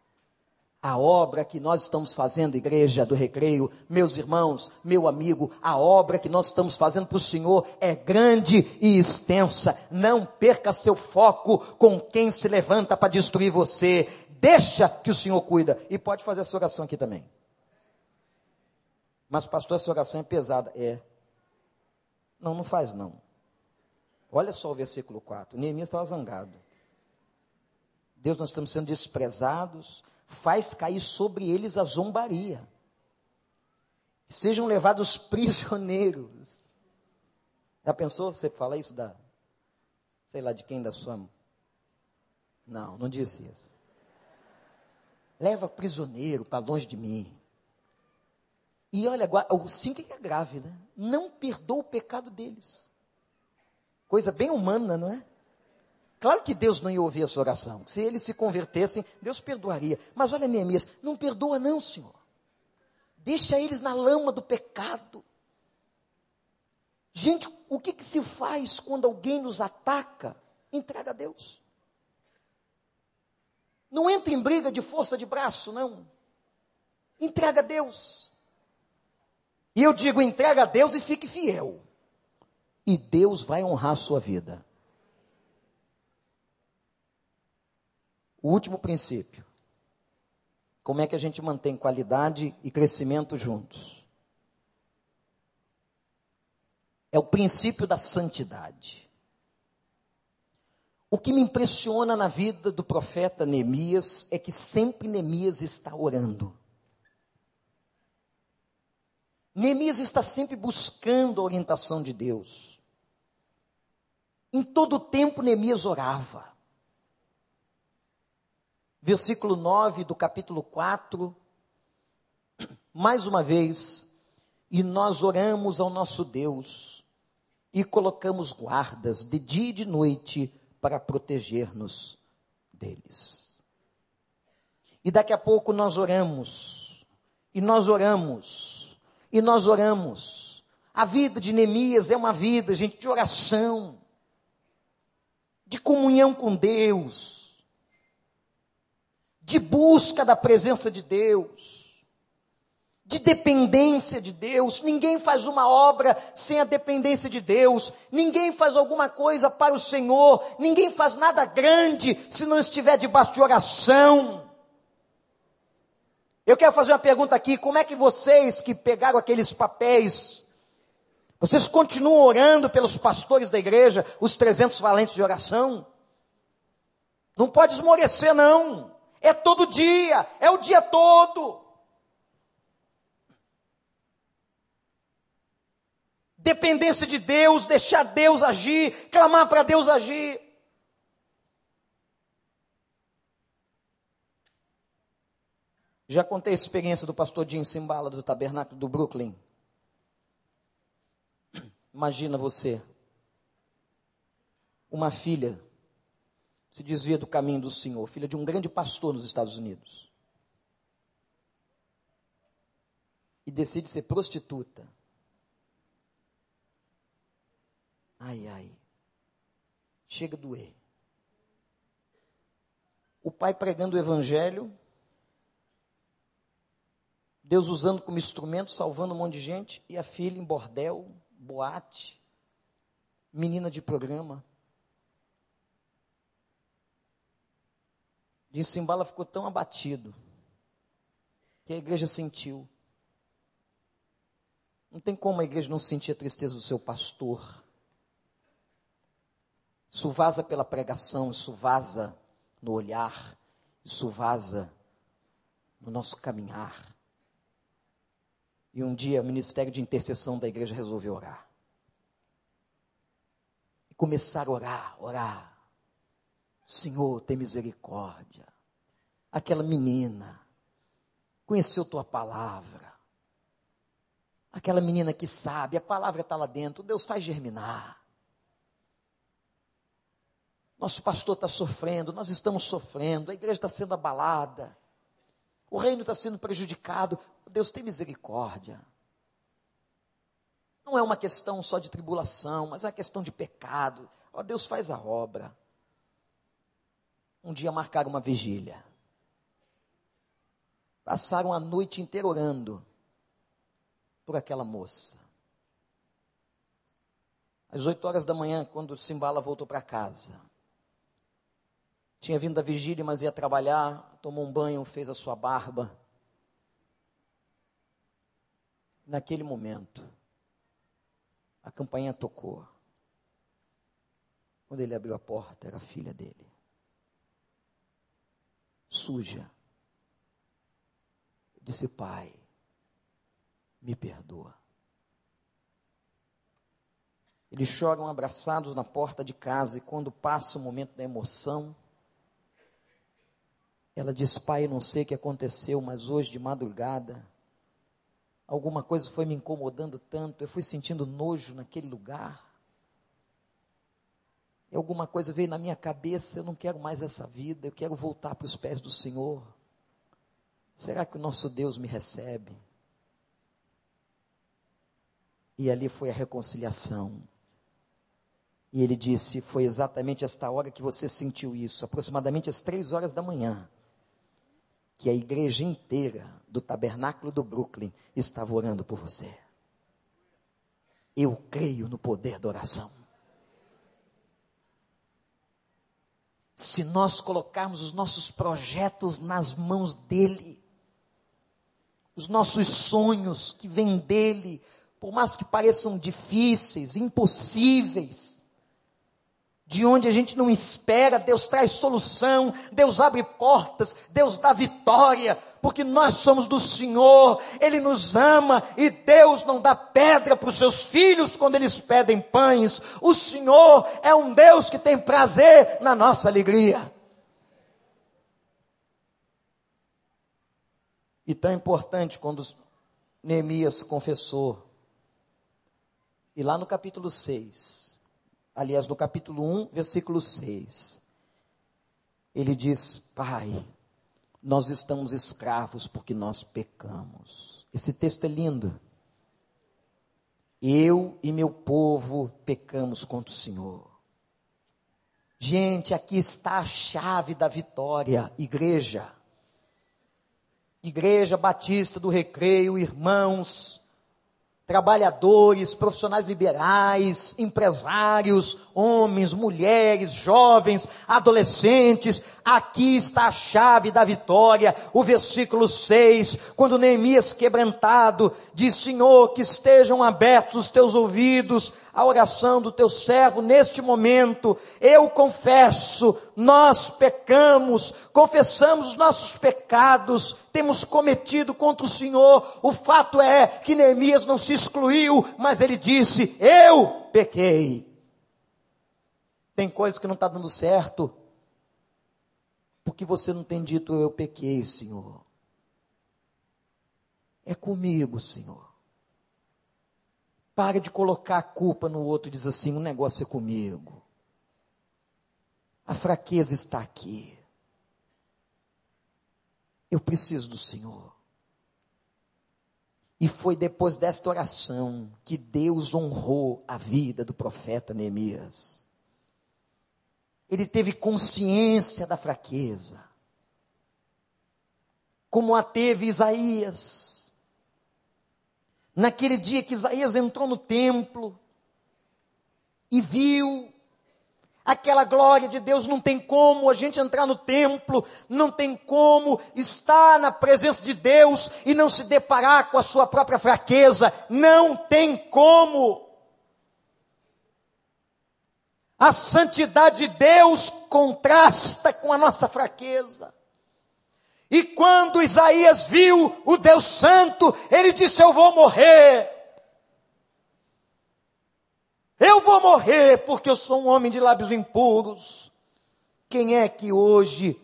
A obra que nós estamos fazendo, igreja do recreio, meus irmãos, meu amigo, a obra que nós estamos fazendo para o Senhor é grande e extensa. Não perca seu foco com quem se levanta para destruir você. Deixa que o Senhor cuida. E pode fazer essa oração aqui também. Mas, pastor, essa oração é pesada. É. Não, não faz não. Olha só o versículo 4. Neemias estava zangado. Deus, nós estamos sendo desprezados, faz cair sobre eles a zombaria. Sejam levados prisioneiros. Já pensou? Você fala isso da. Sei lá de quem da sua. Não, não disse isso. Leva prisioneiro para longe de mim. E olha, o 5 é grave, né? Não perdoa o pecado deles. Coisa bem humana, não é? Claro que Deus não ia ouvir essa oração. Se eles se convertessem, Deus perdoaria. Mas olha, Neemias, não perdoa não, Senhor. Deixa eles na lama do pecado. Gente, o que, que se faz quando alguém nos ataca? Entrega a Deus. Não entra em briga de força de braço, não. Entrega a Deus. E eu digo, entrega a Deus e fique fiel. E Deus vai honrar a sua vida. O último princípio. Como é que a gente mantém qualidade e crescimento juntos? É o princípio da santidade. O que me impressiona na vida do profeta Neemias é que sempre Neemias está orando. Neemias está sempre buscando a orientação de Deus. Em todo o tempo Neemias orava versículo 9 do capítulo 4, mais uma vez, e nós oramos ao nosso Deus e colocamos guardas de dia e de noite para proteger-nos deles. E daqui a pouco nós oramos, e nós oramos, e nós oramos. A vida de Neemias é uma vida, gente, de oração, de comunhão com Deus de busca da presença de Deus, de dependência de Deus. Ninguém faz uma obra sem a dependência de Deus, ninguém faz alguma coisa para o Senhor, ninguém faz nada grande se não estiver debaixo de oração. Eu quero fazer uma pergunta aqui: como é que vocês que pegaram aqueles papéis, vocês continuam orando pelos pastores da igreja, os 300 valentes de oração? Não pode esmorecer, não. É todo dia, é o dia todo. Dependência de Deus, deixar Deus agir, clamar para Deus agir. Já contei a experiência do pastor Jim Simbala do Tabernáculo do Brooklyn. Imagina você, uma filha se desvia do caminho do Senhor, filha de um grande pastor nos Estados Unidos. E decide ser prostituta. Ai, ai. Chega a doer. O pai pregando o evangelho, Deus usando como instrumento, salvando um monte de gente, e a filha em bordel, boate, menina de programa. De Simbala ficou tão abatido que a igreja sentiu. Não tem como a igreja não sentir a tristeza do seu pastor. Isso vaza pela pregação, isso vaza no olhar, isso vaza no nosso caminhar. E um dia o ministério de intercessão da igreja resolveu orar. E começar a orar, orar, Senhor, tem misericórdia. Aquela menina conheceu tua palavra. Aquela menina que sabe, a palavra está lá dentro, Deus faz germinar. Nosso pastor está sofrendo, nós estamos sofrendo, a igreja está sendo abalada, o reino está sendo prejudicado. Deus tem misericórdia. Não é uma questão só de tribulação, mas é uma questão de pecado. Ó, Deus faz a obra um dia marcar uma vigília. passaram a noite inteira orando por aquela moça. Às oito horas da manhã, quando Simbala voltou para casa, tinha vindo da vigília, mas ia trabalhar, tomou um banho, fez a sua barba. Naquele momento, a campainha tocou. Quando ele abriu a porta, era a filha dele. Suja. Eu disse, pai, me perdoa. Eles choram abraçados na porta de casa e quando passa o momento da emoção, ela diz: Pai, não sei o que aconteceu, mas hoje de madrugada, alguma coisa foi me incomodando tanto, eu fui sentindo nojo naquele lugar. Alguma coisa veio na minha cabeça, eu não quero mais essa vida, eu quero voltar para os pés do Senhor. Será que o nosso Deus me recebe? E ali foi a reconciliação. E ele disse: Foi exatamente esta hora que você sentiu isso, aproximadamente às três horas da manhã, que a igreja inteira do tabernáculo do Brooklyn estava orando por você. Eu creio no poder da oração. Se nós colocarmos os nossos projetos nas mãos dEle, os nossos sonhos que vêm dEle, por mais que pareçam difíceis, impossíveis, de onde a gente não espera, Deus traz solução, Deus abre portas, Deus dá vitória, porque nós somos do Senhor, Ele nos ama e Deus não dá pedra para os seus filhos quando eles pedem pães. O Senhor é um Deus que tem prazer na nossa alegria. E tão importante quando Neemias confessou, e lá no capítulo 6, aliás, no capítulo 1, versículo 6. Ele diz: Pai, nós estamos escravos porque nós pecamos. Esse texto é lindo. Eu e meu povo pecamos contra o Senhor. Gente, aqui está a chave da vitória, igreja. Igreja Batista do Recreio, irmãos, trabalhadores, profissionais liberais, empresários, homens, mulheres, jovens, adolescentes. Aqui está a chave da vitória. O versículo 6, quando Neemias quebrantado diz: Senhor, que estejam abertos os teus ouvidos a oração do teu servo neste momento. Eu confesso, nós pecamos, confessamos os nossos pecados, temos cometido contra o Senhor. O fato é que Neemias não se excluiu, mas ele disse: Eu pequei. Tem coisa que não está dando certo, porque você não tem dito eu pequei, Senhor. É comigo, Senhor. Para de colocar a culpa no outro e diz assim: o negócio é comigo. A fraqueza está aqui. Eu preciso do Senhor. E foi depois desta oração que Deus honrou a vida do profeta Neemias. Ele teve consciência da fraqueza, como a teve Isaías naquele dia que Isaías entrou no templo e viu aquela glória de Deus, não tem como a gente entrar no templo, não tem como estar na presença de Deus e não se deparar com a sua própria fraqueza, não tem como. A santidade de Deus contrasta com a nossa fraqueza. E quando Isaías viu o Deus Santo, ele disse: Eu vou morrer. Eu vou morrer porque eu sou um homem de lábios impuros. Quem é que hoje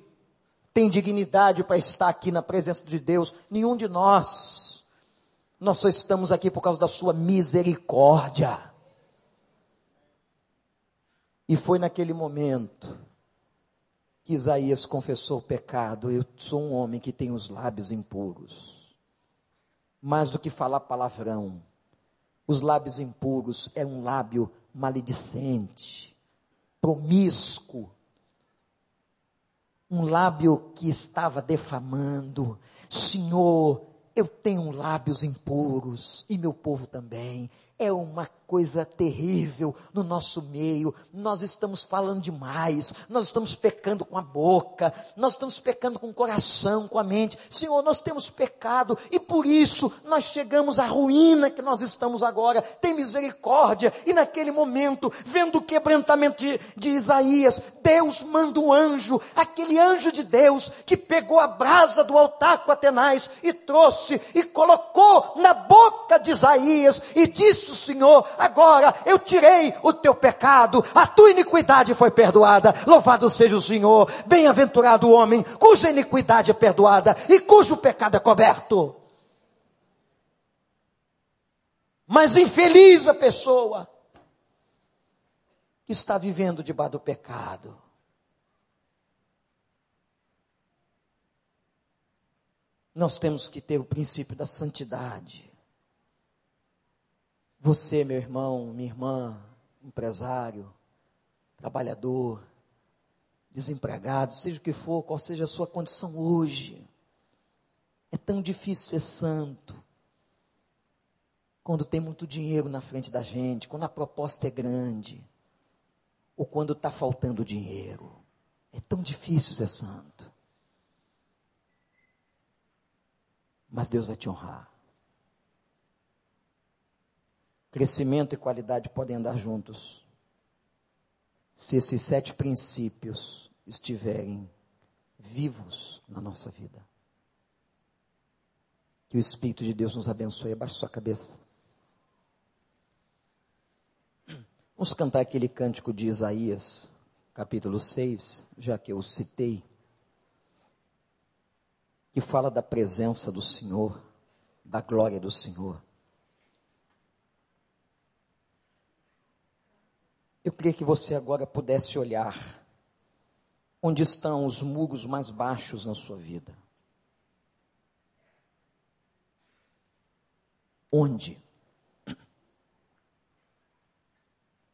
tem dignidade para estar aqui na presença de Deus? Nenhum de nós. Nós só estamos aqui por causa da sua misericórdia. E foi naquele momento que Isaías confessou o pecado. Eu sou um homem que tem os lábios impuros. Mais do que falar palavrão, os lábios impuros é um lábio maledicente, promíscuo. um lábio que estava defamando. Senhor, eu tenho lábios impuros e meu povo também. É uma coisa terrível no nosso meio. Nós estamos falando demais, nós estamos pecando com a boca, nós estamos pecando com o coração, com a mente. Senhor, nós temos pecado e por isso nós chegamos à ruína que nós estamos agora. Tem misericórdia. E naquele momento, vendo o quebrantamento de, de Isaías, Deus manda um anjo, aquele anjo de Deus que pegou a brasa do altar com Atenais e trouxe e colocou na boca de Isaías e disse Senhor: agora eu tirei o teu pecado, a tua iniquidade foi perdoada. Louvado seja o Senhor, bem-aventurado o homem cuja iniquidade é perdoada e cujo pecado é coberto. Mas infeliz a pessoa que está vivendo debaixo do pecado. Nós temos que ter o princípio da santidade. Você, meu irmão, minha irmã, empresário, trabalhador, desempregado, seja o que for, qual seja a sua condição hoje, é tão difícil ser santo. Quando tem muito dinheiro na frente da gente, quando a proposta é grande, ou quando está faltando dinheiro. É tão difícil ser santo. Mas Deus vai te honrar. Crescimento e qualidade podem andar juntos. Se esses sete princípios estiverem vivos na nossa vida. Que o Espírito de Deus nos abençoe. Abaixe sua cabeça. Vamos cantar aquele cântico de Isaías, capítulo 6, já que eu citei, que fala da presença do Senhor, da glória do Senhor. Eu queria que você agora pudesse olhar onde estão os muros mais baixos na sua vida. Onde?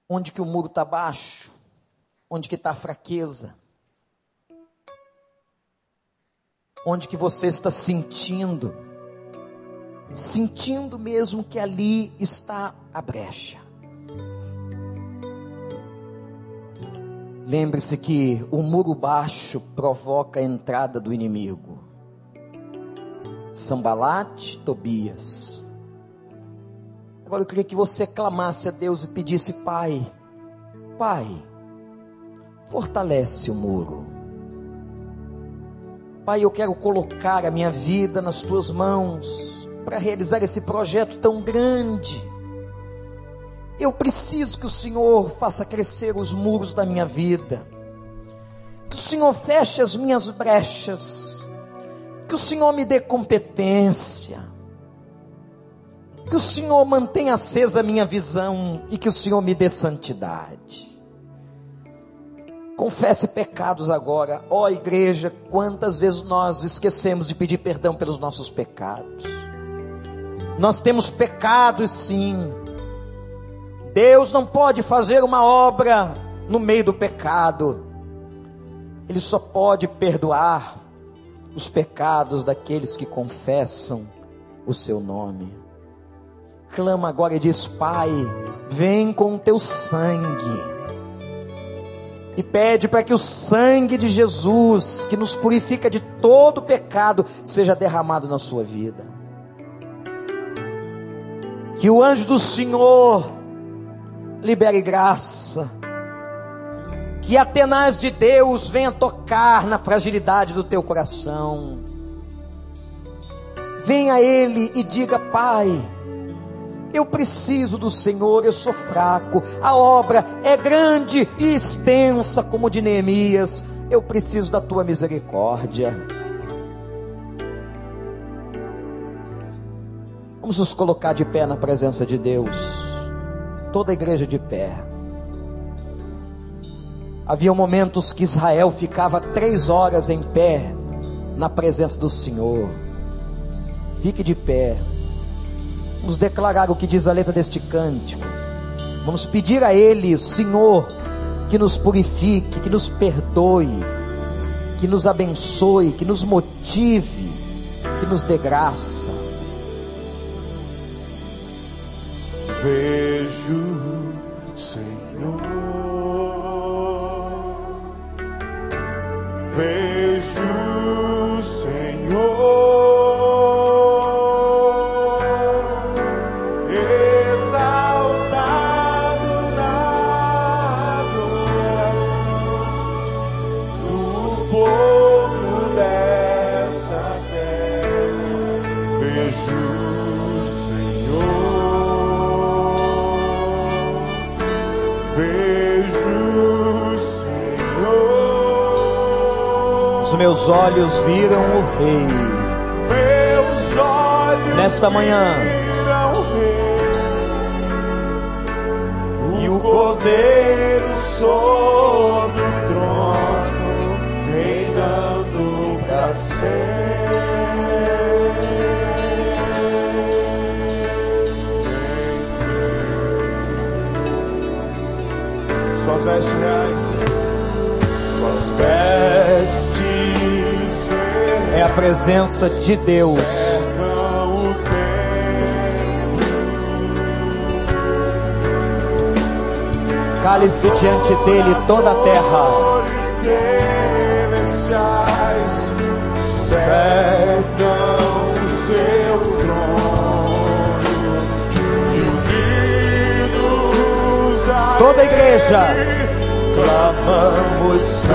Onde que o muro está baixo? Onde que está a fraqueza? Onde que você está sentindo? Sentindo mesmo que ali está a brecha. Lembre-se que o muro baixo provoca a entrada do inimigo. Sambalate, Tobias. Agora eu queria que você clamasse a Deus e pedisse: Pai, Pai, fortalece o muro. Pai, eu quero colocar a minha vida nas tuas mãos para realizar esse projeto tão grande eu preciso que o Senhor faça crescer os muros da minha vida, que o Senhor feche as minhas brechas, que o Senhor me dê competência, que o Senhor mantenha acesa a minha visão e que o Senhor me dê santidade. Confesse pecados agora, ó igreja, quantas vezes nós esquecemos de pedir perdão pelos nossos pecados. Nós temos pecados sim, Deus não pode fazer uma obra no meio do pecado. Ele só pode perdoar os pecados daqueles que confessam o seu nome. Clama agora e diz: Pai, vem com o teu sangue. E pede para que o sangue de Jesus, que nos purifica de todo pecado, seja derramado na sua vida. Que o anjo do Senhor libere graça. Que a tenaz de Deus venha tocar na fragilidade do teu coração. Venha a Ele e diga: Pai, eu preciso do Senhor, eu sou fraco, a obra é grande e extensa como de Neemias, eu preciso da tua misericórdia. Vamos nos colocar de pé na presença de Deus toda a igreja de pé. Havia momentos que Israel ficava três horas em pé na presença do Senhor. Fique de pé. Vamos declarar o que diz a letra deste cântico. Vamos pedir a Ele, Senhor, que nos purifique, que nos perdoe, que nos abençoe, que nos motive, que nos dê graça. Vejo, Senhor, vejo, meus olhos viram o Rei. Meus olhos Nesta manhã. viram o Rei, e o Cordeiro sobre o trono, reinando para sempre. Suas vestes reais, suas vestes a presença de Deus. Cale-se diante dele toda a terra. Celestiais cercam o seu trono Toda a igreja. Clamamos santo,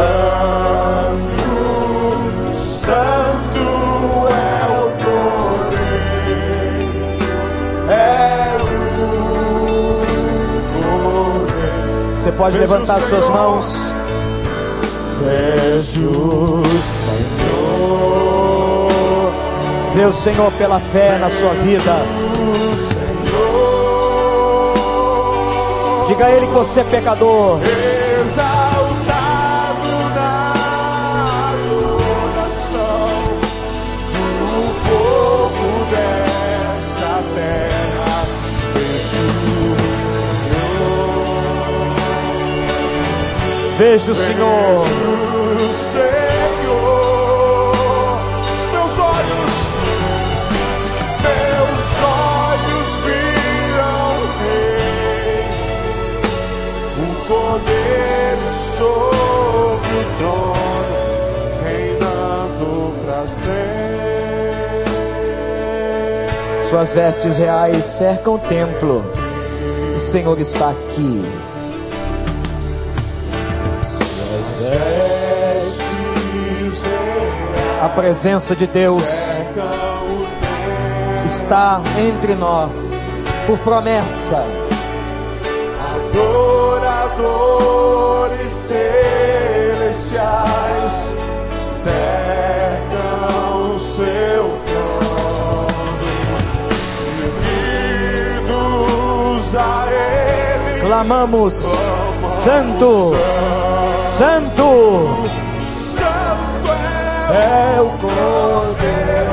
santo pode Vejo levantar suas Senhor. mãos. Vejo o Senhor, Vê o Senhor pela fé na sua vida. Diga a Ele que você é pecador. Veja o Senhor. O Senhor, os meus olhos, meus olhos viram o Rei, o Cordeiro sobre o trono, reinando para sempre. Suas vestes reais cercam o templo. O Senhor está aqui. A presença de Deus está entre nós. Por promessa. Adoradores celestiais cercam o seu trono, unidos a Ele. Clamamos: Santo. Santo é o Cordeiro,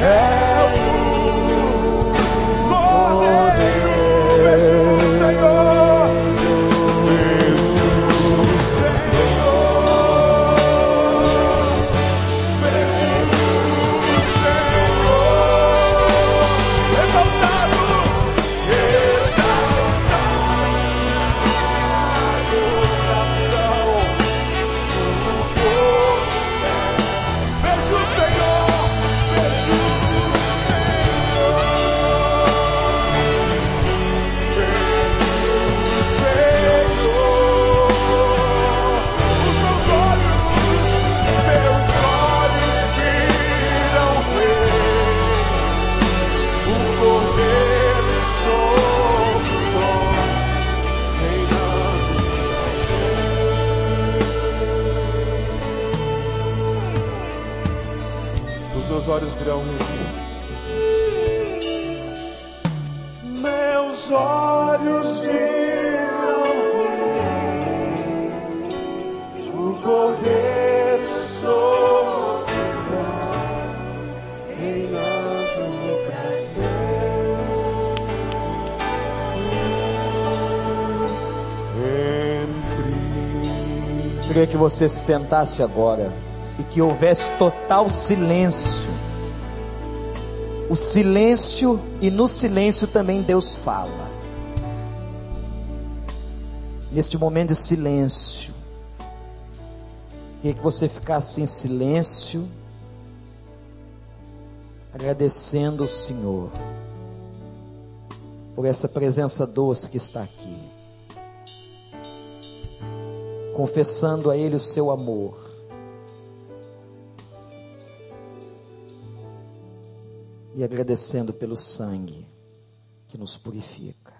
é o você se sentasse agora e que houvesse total silêncio. O silêncio e no silêncio também Deus fala. Neste momento de silêncio, queria que você ficasse em silêncio, agradecendo o Senhor por essa presença doce que está aqui confessando a Ele o seu amor. E agradecendo pelo sangue que nos purifica.